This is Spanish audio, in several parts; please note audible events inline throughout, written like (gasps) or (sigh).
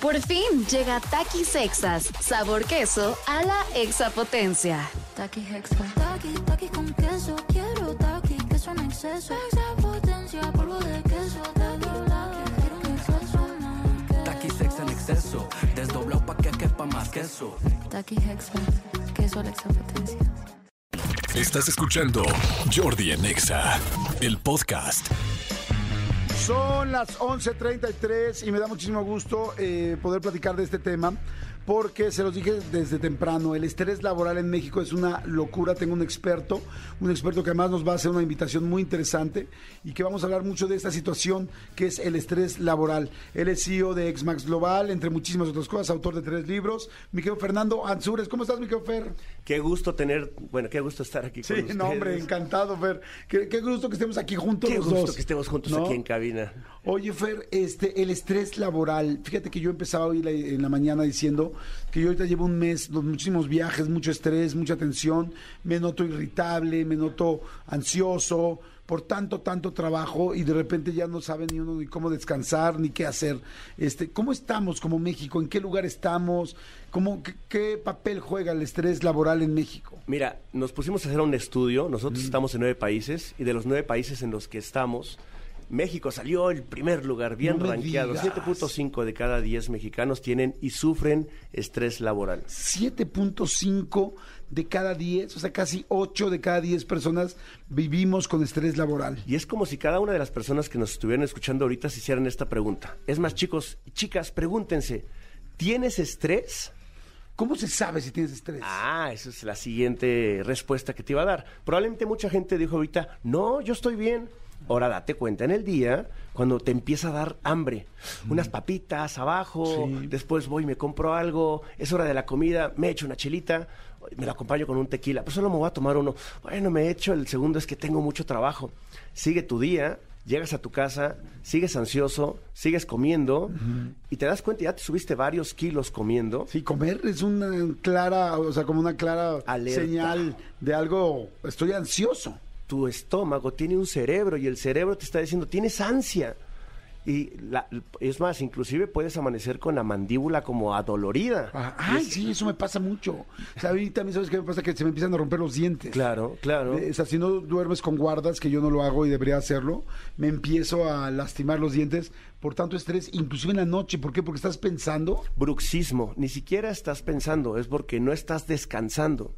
Por fin llega Takis Sexas, sabor queso a la exapotencia. Taki Hexa. Taki, taki con queso. Quiero taki, queso en exceso. Exapotencia, polvo de queso. Taki, taki, quiero un exceso más. En exceso, desdoblado pa' que quepa más queso. Taki Hexa. Queso a la exapotencia. Estás escuchando Jordi en Exa, el podcast. Son las 11.33 y me da muchísimo gusto eh, poder platicar de este tema porque se los dije desde temprano, el estrés laboral en México es una locura. Tengo un experto, un experto que además nos va a hacer una invitación muy interesante y que vamos a hablar mucho de esta situación que es el estrés laboral. Él es CEO de Exmax Global, entre muchísimas otras cosas, autor de tres libros. Mi querido Fernando Ansures, ¿cómo estás, mi querido Fer? Qué gusto tener, bueno, qué gusto estar aquí Sí, con ustedes. no, hombre, encantado, Fer. Qué, qué gusto que estemos aquí juntos Qué los gusto dos. que estemos juntos ¿no? aquí en cabina. Oye, Fer, este, el estrés laboral. Fíjate que yo empezaba hoy la- en la mañana diciendo que yo ahorita llevo un mes, los muchísimos viajes, mucho estrés, mucha tensión. Me noto irritable, me noto ansioso por tanto, tanto trabajo y de repente ya no sabe ni uno ni cómo descansar ni qué hacer. Este, ¿Cómo estamos como México? ¿En qué lugar estamos? ¿Cómo, qué, qué papel juega el estrés laboral en México? Mira, nos pusimos a hacer un estudio, nosotros estamos en nueve países y de los nueve países en los que estamos, México salió el primer lugar, bien No me rankeado. digas. 7.5 de cada 10 mexicanos tienen y sufren estrés laboral. 7.5 de cada 10, o sea, casi 8 de cada 10 personas vivimos con estrés laboral. Y es como si cada una de las personas que nos estuvieran escuchando ahorita se hicieran esta pregunta. Es más, chicos y chicas, pregúntense, ¿tienes estrés? ¿Cómo se sabe si tienes estrés? Ah, esa es la siguiente respuesta que te iba a dar. Probablemente mucha gente dijo ahorita, no, yo estoy bien. Ahora date cuenta en el día cuando te empieza a dar hambre. Unas papitas abajo, Sí. después voy y me compro algo, es hora de la comida, me echo una chelita, me la acompaño con un tequila, pues solo me voy a tomar uno. Bueno, me echo, el segundo es que tengo mucho trabajo. Sigue tu día, llegas a tu casa, sigues ansioso, sigues comiendo y te das cuenta, ya te subiste varios kilos comiendo. Sí, comer es una clara, o sea, como una clara Alerta. señal de algo, estoy ansioso. Tu estómago tiene un cerebro y el cerebro te está diciendo, tienes ansia. Y la- es más, inclusive puedes amanecer con la mandíbula como adolorida. Ah, Ay, sí, eso me pasa mucho. O sea, a mí también, ¿sabes qué me pasa? Que se me empiezan a romper los dientes. Claro, claro. O sea, si no duermes con guardas, que yo no lo hago y debería hacerlo, me empiezo a lastimar los dientes por tanto estrés, inclusive en la noche. ¿Por qué? Porque estás pensando. Bruxismo, ni siquiera estás pensando, es porque no estás descansando.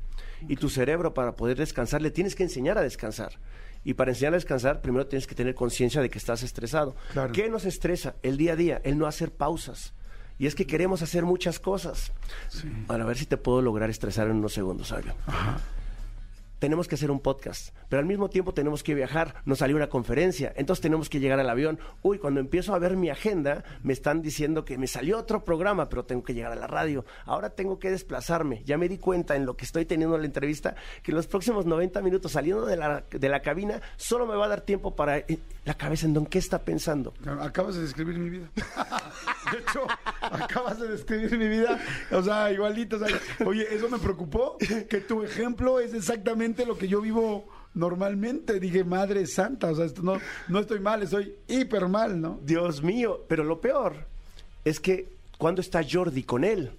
Y tu cerebro para poder descansar le tienes que enseñar a descansar. Y para enseñar a descansar, primero tienes que tener conciencia de que estás estresado. Claro. ¿Qué nos estresa? El día a día, el no hacer pausas. Y es que queremos hacer muchas cosas. Para ver si te puedo lograr estresar en unos segundos, Sabio. Tenemos que hacer un podcast, pero al mismo tiempo tenemos que viajar, nos salió una conferencia, entonces tenemos que llegar al avión. Uy, cuando empiezo a ver mi agenda, me están diciendo que me salió otro programa, pero tengo que llegar a la radio. Ahora tengo que desplazarme. Ya me di cuenta en lo que estoy teniendo la entrevista que los próximos 90 minutos saliendo de la, de la cabina solo me va a dar tiempo para eh, la cabeza en don está pensando. Acabas de describir mi vida. (laughs) De hecho, acabas de describir mi vida. O sea, igualito. oye, eso me preocupó. Que tu ejemplo es exactamente lo que yo vivo normalmente. Dije, madre santa. O sea, esto no, no estoy mal, estoy hiper mal, ¿no? Dios mío, pero lo peor es que cuando está Jordi con él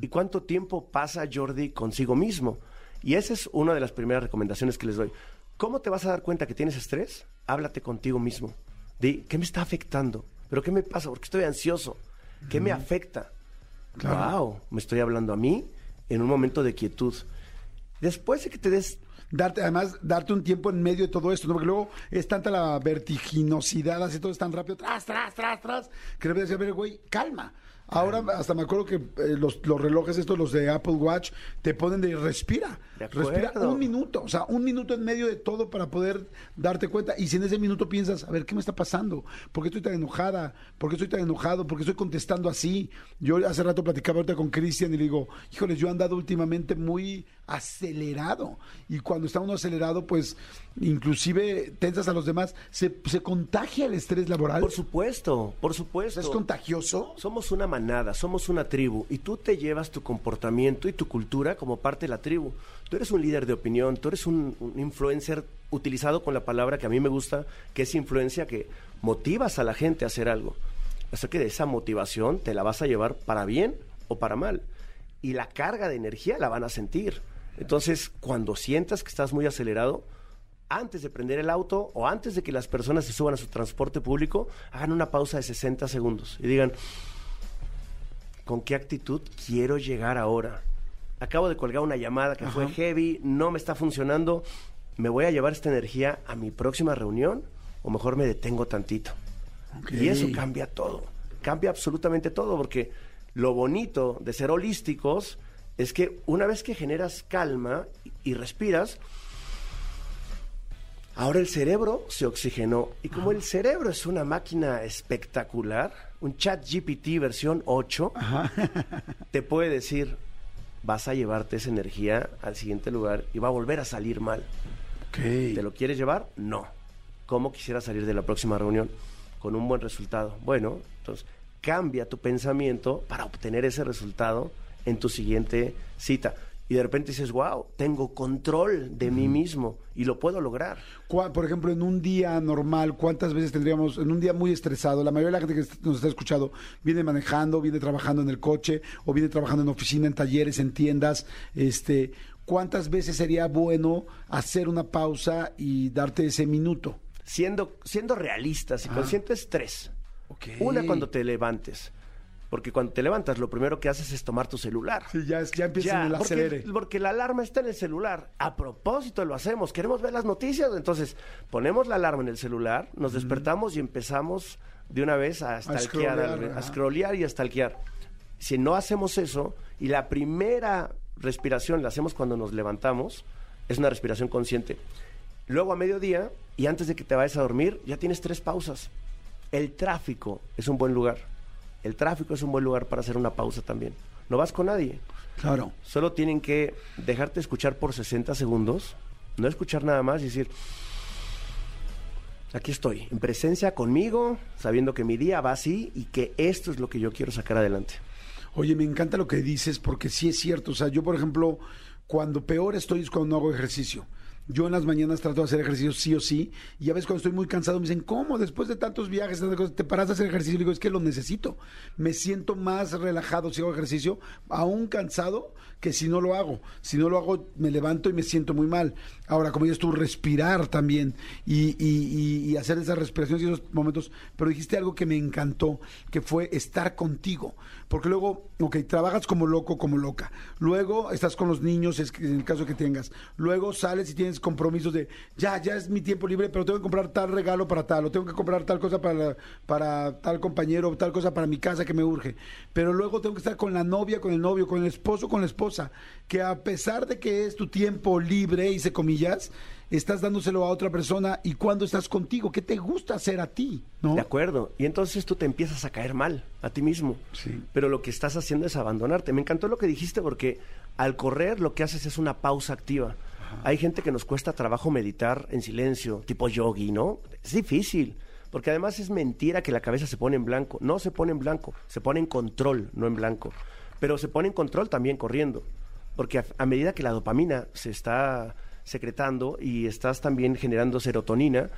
y cuánto tiempo pasa Jordi consigo mismo. Y esa es una de las primeras recomendaciones que les doy. ¿Cómo te vas a dar cuenta que tienes estrés? Háblate contigo mismo. Di, ¿qué me está afectando? ¿Pero qué me pasa? ¿Por qué estoy ansioso? ¿Qué me afecta? Wow, me estoy hablando a mí en un momento de quietud. Después de que te des Darte, además, darte un tiempo en medio de todo esto, ¿no? Porque luego es tanta la vertiginosidad, así todo es tan rápido, tras, tras, tras, tras, que debes decir, a ver, güey, calma. Ahora hasta me acuerdo que eh, los, los relojes estos, los de Apple Watch, te ponen de respira. De respira un minuto, o sea, un minuto en medio de todo para poder darte cuenta. Y si en ese minuto piensas, a ver, ¿qué me está pasando? ¿Por qué estoy tan enojada? ¿Por qué estoy tan enojado? ¿Por qué estoy contestando así? Yo hace rato platicaba ahorita con Cristian y le digo, híjoles, yo he andado últimamente muy acelerado. Y cuando está uno acelerado, pues inclusive tensas a los demás. ¿Se, se contagia el estrés laboral? Por supuesto, por supuesto. ¿Es contagioso? Somos una manada, somos una tribu y tú te llevas tu comportamiento y tu cultura como parte de la tribu. Tú eres un líder de opinión, tú eres un, un influencer utilizado con la palabra que a mí me gusta, que es influencia, que motivas a la gente a hacer algo. Así que esa motivación te la vas a llevar para bien o para mal. Y la carga de energía la van a sentir. Entonces, cuando sientas que estás muy acelerado, antes de prender el auto o antes de que las personas se suban a su transporte público, hagan una pausa de 60 segundos y digan, ¿con qué actitud quiero llegar ahora? Acabo de colgar una llamada que fue heavy, no me está funcionando, ¿me voy a llevar esta energía a mi próxima reunión o mejor me detengo tantito? Y eso cambia todo, cambia absolutamente todo, porque lo bonito de ser holísticos es que una vez que generas calma y, y respiras, ahora el cerebro se oxigenó. Y como el cerebro es una máquina espectacular, un chat GPT versión 8, (laughs) te puede decir, vas a llevarte esa energía al siguiente lugar y va a volver a salir mal. ¿Te lo quieres llevar? No. ¿Cómo quisiera salir de la próxima reunión? Con un buen resultado. Bueno, entonces cambia tu pensamiento para obtener ese resultado en tu siguiente cita. Y de repente dices, wow, tengo control de mí mismo y lo puedo lograr. Por ejemplo, en un día normal, ¿cuántas veces tendríamos, en un día muy estresado, la mayoría de la gente que nos está escuchando viene manejando, viene trabajando en el coche, o viene trabajando en oficina, en talleres, en tiendas, este, ¿cuántas veces sería bueno hacer una pausa y darte ese minuto? Siendo, siendo realistas y conscientes, tres. Una cuando te levantes. Porque cuando te levantas, lo primero que haces es tomar tu celular. Sí, ya, es- ya empieza Ya, en el porque, acelere. porque la alarma está en el celular. A propósito lo hacemos. Queremos ver las noticias. Entonces, ponemos la alarma en el celular, nos despertamos y empezamos de una vez a stalkear, scrollear, a scrollear y a stalkear. Si no hacemos eso y la primera respiración la hacemos cuando nos levantamos, es una respiración consciente. Luego a mediodía y antes de que te vayas a dormir, ya tienes tres pausas. El tráfico es un buen lugar. El tráfico es un buen lugar para hacer una pausa también. No vas con nadie. Claro. Solo tienen que dejarte escuchar por 60 segundos, no escuchar nada más y decir, aquí estoy, en presencia conmigo, sabiendo que mi día va así y que esto es lo que yo quiero sacar adelante. Oye, me encanta lo que dices porque sí es cierto. O sea, yo, por ejemplo, cuando peor estoy es cuando no hago ejercicio. Yo en las mañanas trato de hacer ejercicio sí o sí, y a veces cuando estoy muy cansado me dicen, ¿cómo? Después de tantos viajes, te paras a hacer ejercicio. Y digo, es que lo necesito. Me siento más relajado si hago ejercicio, aún cansado, que si no lo hago. Si no lo hago, me levanto y me siento muy mal. Ahora, como dices tú, respirar también y, y- y- y hacer esas respiraciones y esos momentos. Pero dijiste algo que me encantó, que fue estar contigo. Porque luego, ok, trabajas como loco, como loca. Luego estás con los niños, es en el caso que tengas. Luego sales y tienes compromisos de, ya, ya es mi tiempo libre, pero tengo que comprar tal regalo para tal, o tengo que comprar tal cosa para, para tal compañero, tal cosa para mi casa que me urge. Pero luego tengo que estar con la novia, con el novio, con el esposo, con la esposa. Que a pesar de que es tu tiempo libre, hice comillas, estás dándoselo a otra persona y cuando estás contigo, ¿qué te gusta hacer a ti? ¿No? De acuerdo. Y entonces tú te empiezas a caer mal a ti mismo. Sí. Pero lo que estás haciendo es abandonarte. Me encantó lo que dijiste porque al correr lo que haces es una pausa activa. Hay gente que nos cuesta trabajo meditar en silencio, tipo yogi, ¿no? Es difícil. Porque además es mentira que la cabeza se pone en blanco. No se pone en blanco, se pone en control, no en blanco. Pero se pone en control también corriendo. Porque a, a medida que la dopamina se está secretando y estás también generando serotonina,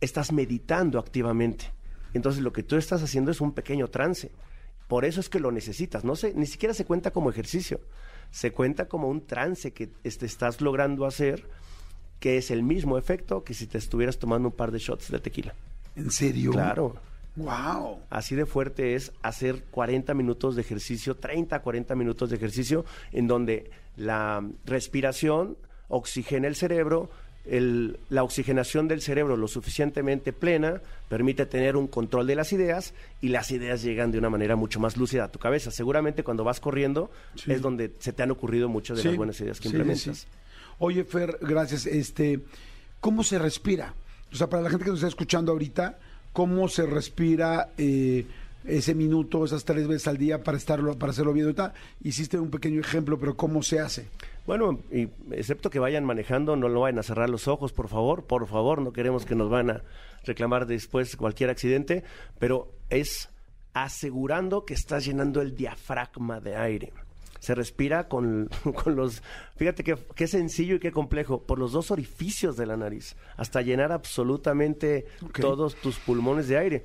estás meditando activamente. Entonces lo que tú estás haciendo es un pequeño trance. Por eso es que lo necesitas. No se, ni siquiera se cuenta como ejercicio. Se cuenta como un trance que este, estás logrando hacer, que es el mismo efecto que si te estuvieras tomando un par de shots de tequila. ¿En serio? Claro. Wow. Así de fuerte es hacer 40 minutos de ejercicio, 30 a 40 minutos de ejercicio, en donde la respiración oxigena el cerebro, el- la oxigenación del cerebro lo suficientemente plena permite tener un control de las ideas y las ideas llegan de una manera mucho más lúcida a tu cabeza. Seguramente cuando vas corriendo Sí. es donde se te han ocurrido muchas de Sí, las buenas ideas que sí, implementas. Oye, Fer, gracias. Este, ¿cómo se respira? O sea, para la gente que nos está escuchando ahorita, ¿cómo se respira eh, ese minuto, esas tres veces al día para estarlo, para hacerlo bien? Ahorita hiciste un pequeño ejemplo, pero ¿cómo se hace? Bueno, y excepto que vayan manejando, no lo vayan a cerrar los ojos, por favor, por favor, no queremos que nos van a reclamar después cualquier accidente, pero es asegurando que estás llenando el diafragma de aire. Se respira con, (laughs) con los, fíjate que, qué sencillo y qué complejo, por los dos orificios de la nariz, hasta llenar absolutamente todos tus pulmones de aire.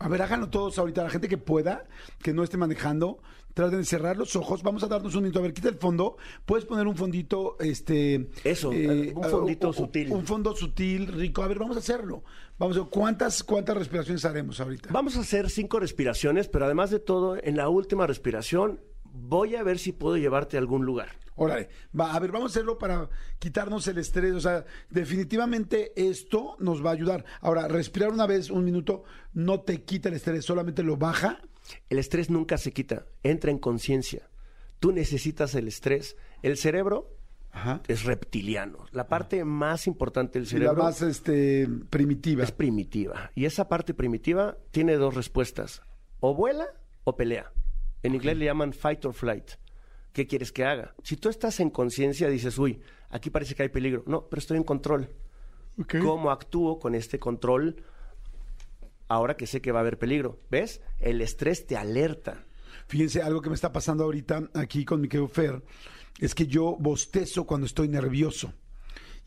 A ver, háganlo todos ahorita. La gente que pueda, que no esté manejando, traten de cerrar los ojos. Vamos a darnos un minuto. A ver, quita el fondo. Puedes poner un fondito, este... Eso, un fondito sutil. Un fondo sutil, rico. A ver, vamos a hacerlo. Vamos a ver, ¿cuántas, cuántas respiraciones haremos ahorita? Vamos a hacer cinco respiraciones, pero además de todo, en la última respiración voy a ver si puedo llevarte a algún lugar. Órale, va, a ver, vamos a hacerlo para quitarnos el estrés. O sea, definitivamente esto nos va a ayudar. Ahora, respirar una vez, un minuto, no te quita el estrés, solamente lo baja. El estrés nunca se quita, entra en conciencia. Tú necesitas el estrés. El cerebro Ajá. es reptiliano. La parte más importante del Y la cerebro más este, primitiva. es primitiva. Y esa parte primitiva tiene dos respuestas. O vuela o pelea. En inglés le llaman fight or flight. ¿Qué quieres que haga? Si tú estás en conciencia, dices, uy, aquí parece que hay peligro. No, pero estoy en control. ¿Cómo actúo con este control ahora que sé que va a haber peligro? ¿Ves? El estrés te alerta. Fíjense, algo que me está pasando ahorita aquí con mi querido Fer, es que yo bostezo cuando estoy nervioso.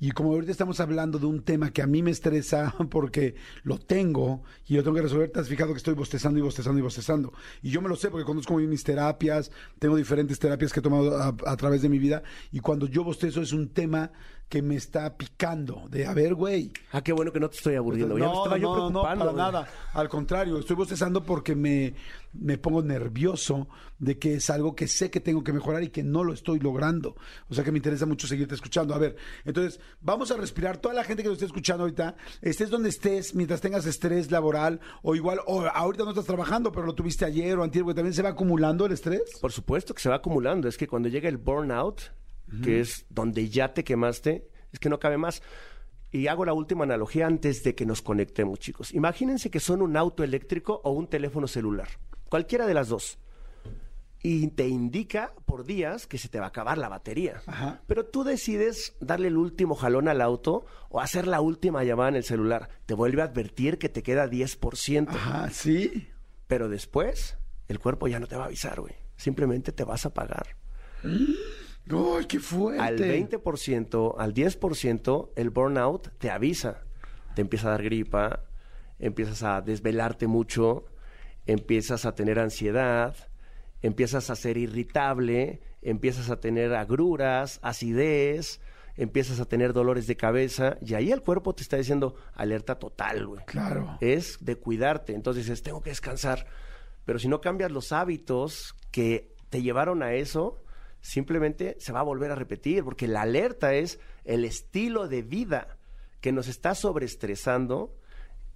Y como ahorita estamos hablando de un tema que a mí me estresa (laughs) porque lo tengo y lo tengo que resolver, te has fijado que estoy bostezando y bostezando y bostezando. Y yo me lo sé porque conozco mis terapias, tengo diferentes terapias que he tomado a, a través de mi vida. Y cuando yo bostezo es un tema que me está picando. De, a ver, güey, Ah, qué bueno que no te estoy aburriendo. ya me estaba yo no, no, preocupando. para nada. Al contrario, estoy bostezando porque me, me pongo nervioso de que es algo que sé que tengo que mejorar y que no lo estoy logrando. O sea que me interesa mucho seguirte escuchando. A ver, entonces vamos a respirar. Toda la gente que nos esté escuchando ahorita, estés donde estés, mientras tengas estrés laboral o igual, o ahorita no estás trabajando, pero lo tuviste ayer o antier, porque también se va acumulando el estrés. Por supuesto que se va acumulando. Es que cuando llega el burnout, que es donde ya te quemaste, es que no cabe más. Y hago la última analogía antes de que nos conectemos, chicos. Imagínense que son un auto eléctrico o un teléfono celular. Cualquiera de las dos. Y te indica por días que se te va a acabar la batería. Ajá. Pero tú decides darle el último jalón al auto o hacer la última llamada en el celular. Te vuelve a advertir que te queda 10%. Ajá, sí. Pero después, el cuerpo ya no te va a avisar, güey. Simplemente te vas a apagar. (gasps) ¡Ay, qué fuerte! Al 20%, al 10%, el burnout te avisa. Te empieza a dar gripa, empiezas a desvelarte mucho, empiezas a tener ansiedad, empiezas a ser irritable, empiezas a tener agruras, acidez, empiezas a tener dolores de cabeza y ahí el cuerpo te está diciendo alerta total, güey. Claro. Es de cuidarte. Entonces dices, tengo que descansar. Pero si no cambias los hábitos que te llevaron a eso, simplemente se va a volver a repetir, porque la alerta es el estilo de vida que nos está sobreestresando,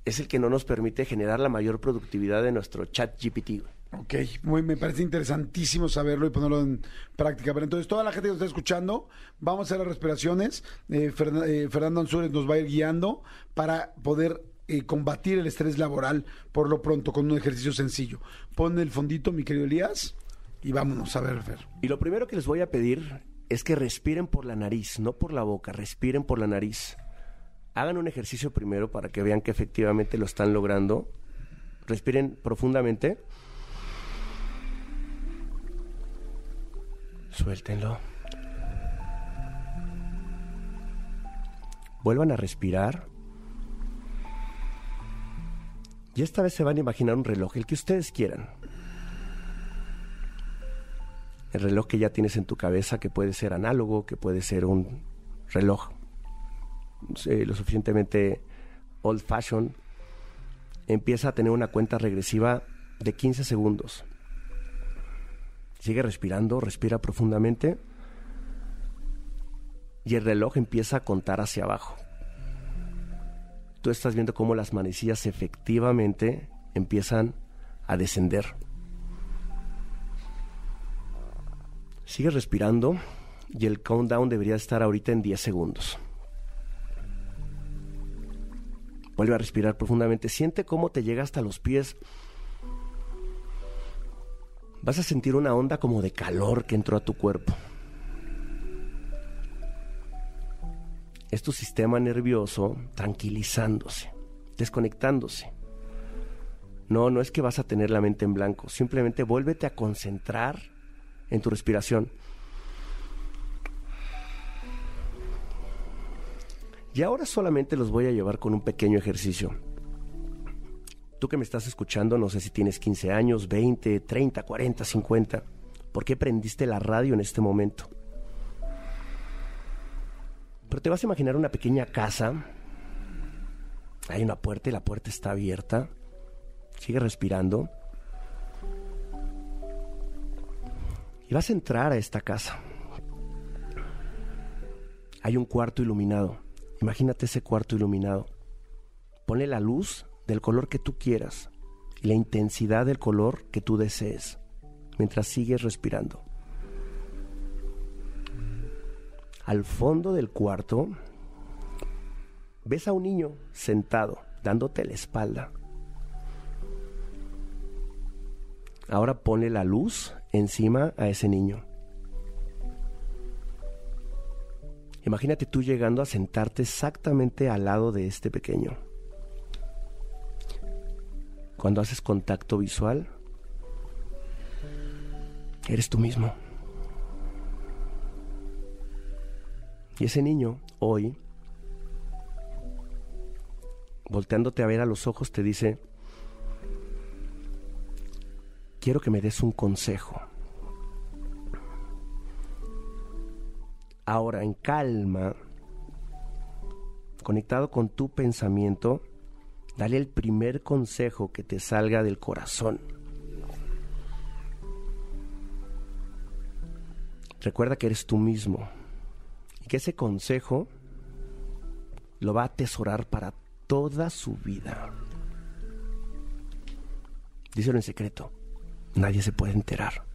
es el que no nos permite generar la mayor productividad de nuestro chat GPT. Ok, muy, me parece interesantísimo saberlo y ponerlo en práctica. Pero entonces, toda la gente que nos está escuchando, vamos a hacer las respiraciones. Eh, Ferna- eh, Fernando Ansúrez nos va a ir guiando para poder eh, combatir el estrés laboral por lo pronto con un ejercicio sencillo. Pon el fondito, mi querido Elías, y vámonos a ver, Fer. Y lo primero que les voy a pedir es que respiren por la nariz, no por la boca, respiren por la nariz. Hagan un ejercicio primero para que vean que efectivamente lo están logrando. Respiren profundamente. Suéltenlo. Vuelvan a respirar. Y esta vez se van a imaginar un reloj, el que ustedes quieran el reloj que ya tienes en tu cabeza, que puede ser análogo, que puede ser un reloj eh, lo suficientemente old fashion, empieza a tener una cuenta regresiva de 15 segundos. Sigue respirando, respira profundamente y el reloj empieza a contar hacia abajo. Tú estás viendo cómo las manecillas efectivamente empiezan a descender. Sigue respirando y el countdown debería estar ahorita en 10 segundos. Vuelve a respirar profundamente. Siente cómo te llega hasta los pies. Vas a sentir una onda como de calor que entró a tu cuerpo. Es tu sistema nervioso tranquilizándose, desconectándose. No, no es que vas a tener la mente en blanco. Simplemente vuélvete a concentrar en tu respiración. Y ahora solamente los voy a llevar con un pequeño ejercicio. Tú que me estás escuchando, no sé si tienes 15 años, 20, 30, 40, 50. ¿Por qué prendiste la radio en este momento? Pero te vas a imaginar una pequeña casa. Hay una puerta y la puerta está abierta. Sigue respirando. Y vas a entrar a esta casa. Hay un cuarto iluminado. Imagínate ese cuarto iluminado. Ponle la luz del color que tú quieras y la intensidad del color que tú desees mientras sigues respirando. Al fondo del cuarto ves a un niño sentado dándote la espalda. Ahora ponle la luz encima a ese niño. Imagínate tú llegando a sentarte exactamente al lado de este pequeño. Cuando haces contacto visual, eres tú mismo. Y ese niño, hoy, volteándote a ver a los ojos, te dice, quiero que me des un consejo. Ahora, en calma, conectado con tu pensamiento, dale el primer consejo que te salga del corazón. Recuerda que eres tú mismo y que ese consejo lo va a atesorar para toda su vida. Díselo en secreto. Nadie se puede enterar.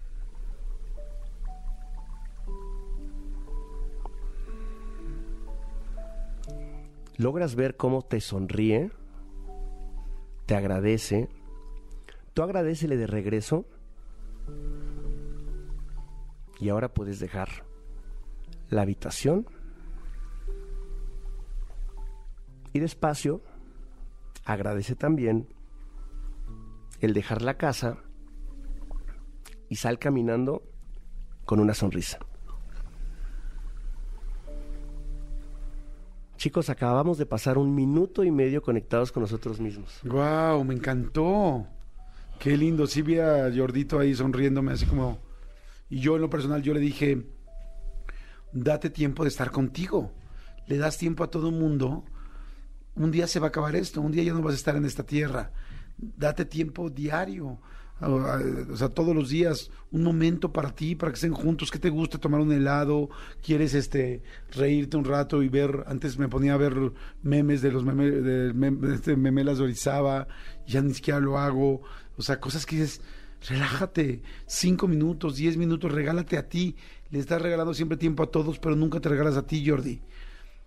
logras ver cómo te sonríe, te agradece, tú agradecele de regreso y ahora puedes dejar la habitación y despacio agradece también el dejar la casa y sal caminando con una sonrisa. Chicos, acabamos de pasar un minuto y medio conectados con nosotros mismos. Wow, me encantó. Qué lindo. Sí vi Jordito ahí sonriéndome así como... Y yo en lo personal, yo le dije, date tiempo de estar contigo. Le das tiempo a todo mundo. Un día se va a acabar esto, un día ya no vas a estar en esta tierra. Date tiempo diario o sea, todos los días, un momento para ti, para que estén juntos, que te gusta tomar un helado, quieres este reírte un rato y ver, antes me ponía a ver memes de los memes de, este memelas de Orizaba, ya ni siquiera lo hago, o sea, cosas que dices, relájate, cinco minutos, diez minutos, regálate a ti, le estás regalando siempre tiempo a todos, pero nunca te regalas a ti, Jordi.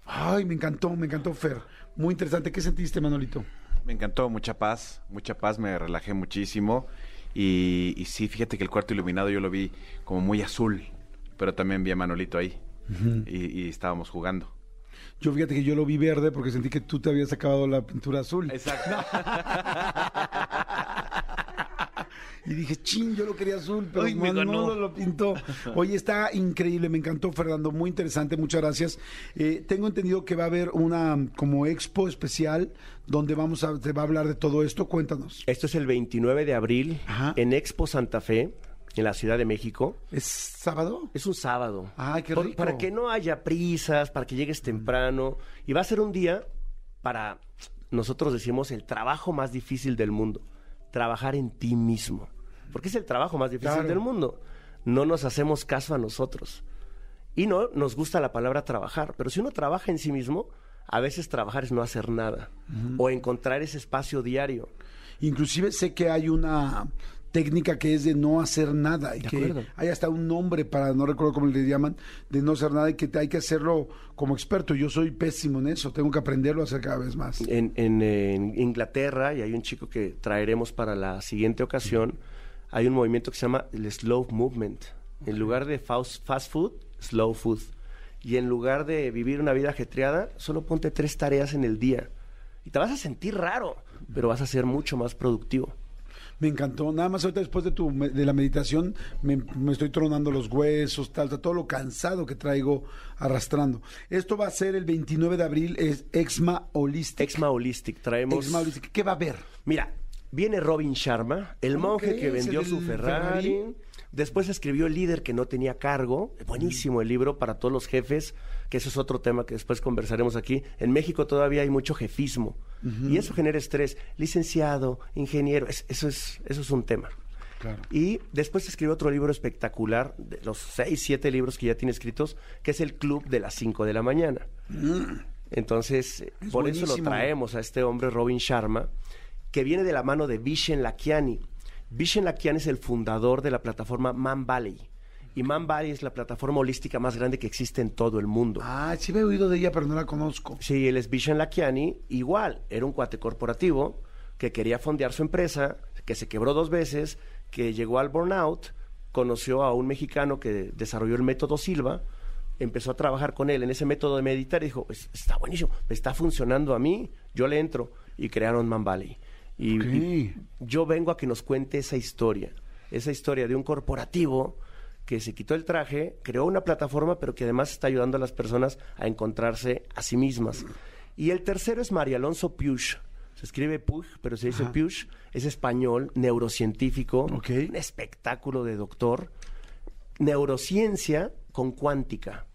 Ay, me encantó, me encantó Fer, muy interesante, ¿qué sentiste, Manolito? Me encantó, mucha paz, mucha paz, me relajé muchísimo. Y, sí, fíjate que el cuarto iluminado yo lo vi como muy azul, pero también vi a Manolito ahí y, y, estábamos jugando. Yo fíjate que yo lo vi verde porque sentí que tú te habías acabado la pintura azul. Exacto. (laughs) Y dije, chin, yo lo quería azul, pero no lo pintó. Oye, está increíble, me encantó, Fernando, muy interesante, muchas gracias. Eh, tengo entendido que va a haber una como expo especial donde vamos a, te va a hablar de todo esto. Cuéntanos. Esto es el 29 de abril en Expo Santa Fe en la Ciudad de México. ¿Es sábado? Es un sábado. Ay, qué rico. para que no haya prisas, para que llegues temprano. Y va a ser un día para, nosotros decimos, el trabajo más difícil del mundo. Trabajar en ti mismo porque es el trabajo más difícil del mundo. No nos hacemos caso a nosotros. Y no nos gusta la palabra trabajar, pero si uno trabaja en sí mismo, a veces trabajar es no hacer nada o encontrar ese espacio diario. Inclusive sé que hay una técnica que es de no hacer nada y que hay hasta un nombre para, no recuerdo cómo le llaman, de no hacer nada y que hay que hacerlo como experto. Yo soy pésimo en eso, tengo que aprenderlo a hacer cada vez más. En, Inglaterra, y hay un chico que traeremos para la siguiente ocasión, hay un movimiento que se llama el slow movement. En lugar de fast, food, slow food. Y en lugar de vivir una vida ajetreada, solo ponte tres tareas en el día. Y te vas a sentir raro, pero vas a ser mucho más productivo. Me encantó. Nada más ahorita después de, tu, de la meditación me, estoy tronando los huesos, tal, todo lo cansado que traigo arrastrando. Esto va a ser el 29 de abril, es Exma Holistic. Exma Holistic. Traemos... Exma Holistic. ¿Qué va a haber? Mira, Viene Robin Sharma, el monje que vendió su Ferrari. Ferrari. Después escribió El líder que no tenía cargo. Buenísimo el libro para todos los jefes, que eso es otro tema que después conversaremos aquí. En México todavía hay mucho jefismo y eso genera estrés. Licenciado, ingeniero, es- eso, es, eso es un tema. Claro. Y después escribió otro libro espectacular, de los seis, siete libros que ya tiene escritos, que es El Club de las 5 de la mañana. Entonces, eh, Es por eso lo traemos a este hombre, Robin Sharma, que viene de la mano de Vishen Lakiani. Vishen Lakiani es el fundador de la plataforma Man Valley. Y Man Valley es la plataforma holística más grande que existe en todo el mundo. Ah, sí me he oído de ella, pero no la conozco. Sí, él es Vishen Lakiani, igual, era un cuate corporativo que quería fondear su empresa, que se quebró dos veces, que llegó al burnout, conoció a un mexicano que desarrolló el método Silva, empezó a trabajar con él en ese método de meditar y dijo, "Es- está buenísimo, me está funcionando a mí, yo le entro. Y crearon Man Valley. Y, yo vengo a que nos cuente esa historia, esa historia de un corporativo que se quitó el traje, creó una plataforma, pero que además está ayudando a las personas a encontrarse a sí mismas. Y el tercero es María Alonso Piush. Se escribe Puj, pero se dice Piush. Es español, neurocientífico, un espectáculo de doctor. Neurociencia con cuántica.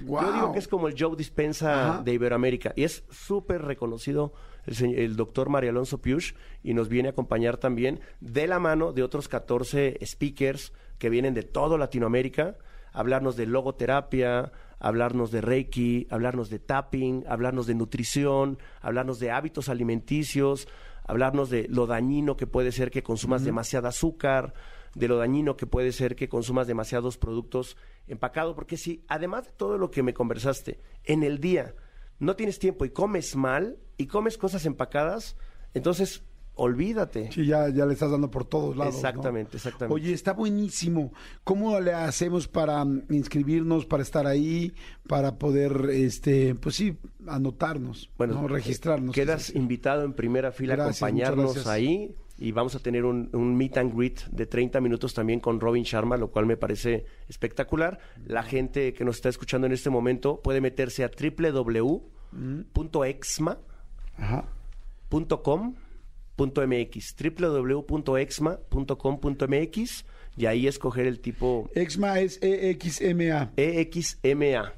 Yo Guau. digo que es como el Joe Dispensa Ajá. de Iberoamérica. Y es súper reconocido el, el doctor María Alonso Piush y nos viene a acompañar también de la mano de otros 14 speakers que vienen de todo Latinoamérica, a hablarnos de logoterapia, hablarnos de Reiki, hablarnos de tapping, hablarnos de nutrición, hablarnos de hábitos alimenticios, hablarnos de lo dañino que puede ser que consumas demasiada azúcar, de lo dañino que puede ser que consumas demasiados productos empacados, porque si además de todo lo que me conversaste, en el día no tienes tiempo y comes mal y comes cosas empacadas, entonces olvídate. Sí, ya, ya le estás dando por todos lados. ¿no? Exactamente, exactamente. Oye, está buenísimo. ¿Cómo le hacemos para mm, inscribirnos, para estar ahí, para poder, este, pues sí, anotarnos, ¿no? registrarnos? Quedas invitado en primera fila Gracias, a acompañarnos ahí y vamos a tener un, un meet and greet de 30 minutos también con Robin Sharma, lo cual me parece espectacular. La gente que nos está escuchando en este momento puede meterse a www.exma.com.mx www.exma.com.mx y ahí escoger el tipo Exma es E EXMA. EXMA.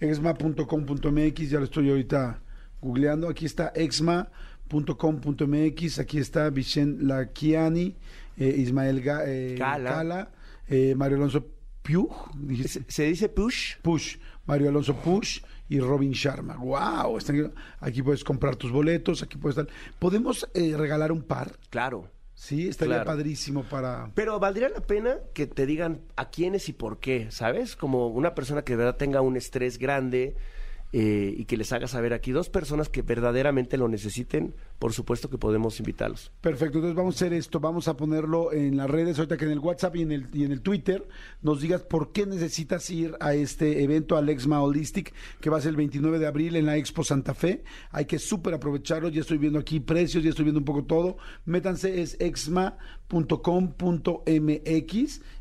exma.com.mx, ya lo estoy ahorita googleando. Aquí está exma.com.mx, aquí está Vicente Laquiani, eh, Ismael Ga- eh, Cala. Cala, eh, Mario Alonso dijiste. Se, se dice push. Push, Mario Alonso Push y Robin Sharma. ¡Wow! Están- aquí puedes comprar tus boletos, aquí puedes estar. ¿Podemos eh, regalar un par? Claro. Sí, estaría Claro. padrísimo para... Pero valdría la pena que te digan a quiénes y por qué, ¿sabes? Como una persona que de verdad tenga un estrés grande eh, y que les haga saber aquí dos personas que verdaderamente lo necesiten, por supuesto que podemos invitarlos. Perfecto, entonces vamos a hacer esto, vamos a ponerlo en las redes, ahorita que en el WhatsApp y en el, y en el Twitter nos digas por qué necesitas ir a este evento Alexma Holistic, que va a ser el 29 de abril en la Expo Santa Fe. Hay que súper aprovecharlo, ya estoy viendo aquí precios, ya estoy viendo un poco todo. Métanse, es exma.com.mx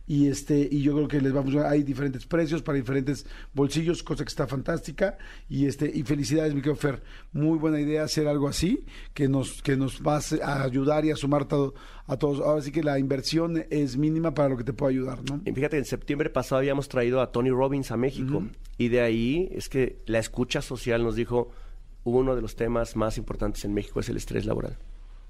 y este y yo creo que les vamos a hay diferentes precios para diferentes bolsillos, cosa que está fantástica y este y felicidades mi querido Fer, muy buena idea hacer algo así que nos que nos va a ayudar y a sumar todo a todos. Ahora sí que la inversión es mínima para lo que te puede ayudar, ¿no? Y fíjate, en septiembre pasado habíamos traído a Tony Robbins a México y de ahí es que la escucha social nos dijo uno de los temas más importantes en México es el estrés laboral.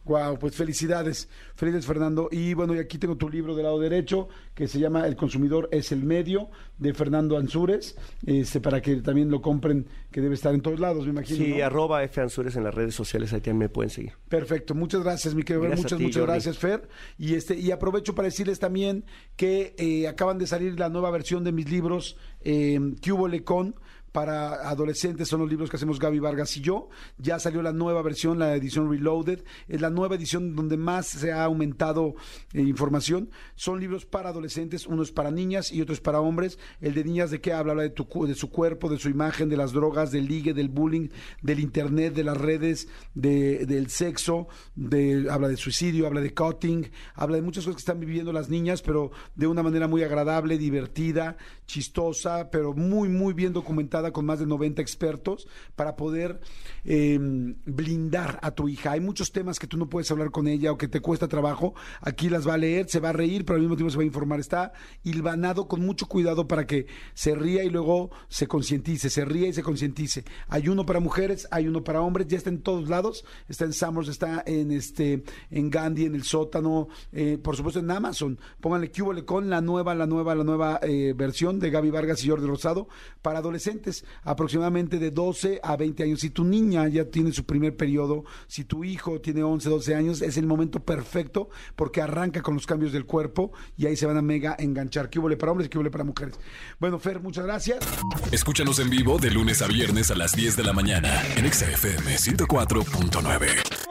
Wow, pues felicidades, felicidades Fernando. Y bueno, y aquí tengo tu libro del lado derecho que se llama El consumidor es el medio de Fernando Ansúrez, este, para que también lo compren, que debe estar en todos lados, me imagino. Sí, ¿no? arroba F Ansures en las redes sociales, ahí también me pueden seguir. Perfecto, muchas gracias, mi querido Gracias muchas, ti, muchas Jordi. gracias, Fer. Y este, y aprovecho para decirles también que eh, acaban de salir la nueva versión de mis libros, eh, Cúbole con para adolescentes son los libros que hacemos Gaby Vargas y yo. Ya salió la nueva versión, la edición Reloaded. Es la nueva edición donde más se ha aumentado eh, información. Son libros para adolescentes, uno es para niñas y otro es para hombres. El de niñas de qué habla, habla de, tu, de su cuerpo, de su imagen, de las drogas, del ligue, del bullying, del internet, de las redes, de- del sexo, de, habla de suicidio, habla de cutting, habla de muchas cosas que están viviendo las niñas, pero de una manera muy agradable, divertida, chistosa, pero muy, muy bien documentada con más de 90 expertos para poder eh, blindar a tu hija. Hay muchos temas que tú no puedes hablar con ella o que te cuesta trabajo. Aquí las va a leer, se va a reír, pero al mismo tiempo se va a informar. Está hilvanado con mucho cuidado para que se ría y luego se concientice, se ría y se concientice. Hay uno para mujeres, hay uno para hombres, ya está en todos lados. Está en Summers, está en este en Gandhi, en el sótano, eh, por supuesto en Amazon. Pónganle Cúbole con la nueva, la nueva, la nueva eh, versión de Gaby Vargas y Jordi Rosado para adolescentes, aproximadamente de 12 a 20 años. Si tu niña ya tiene su primer periodo, si tu hijo tiene 11, 12 años, es el momento perfecto porque arranca con los cambios del cuerpo y ahí se van a mega enganchar. ¿Qué huele para hombres qué huele para mujeres? Bueno, Fer, muchas gracias. Escúchanos en vivo de lunes a viernes a las 10 de la mañana en XFM 104.9.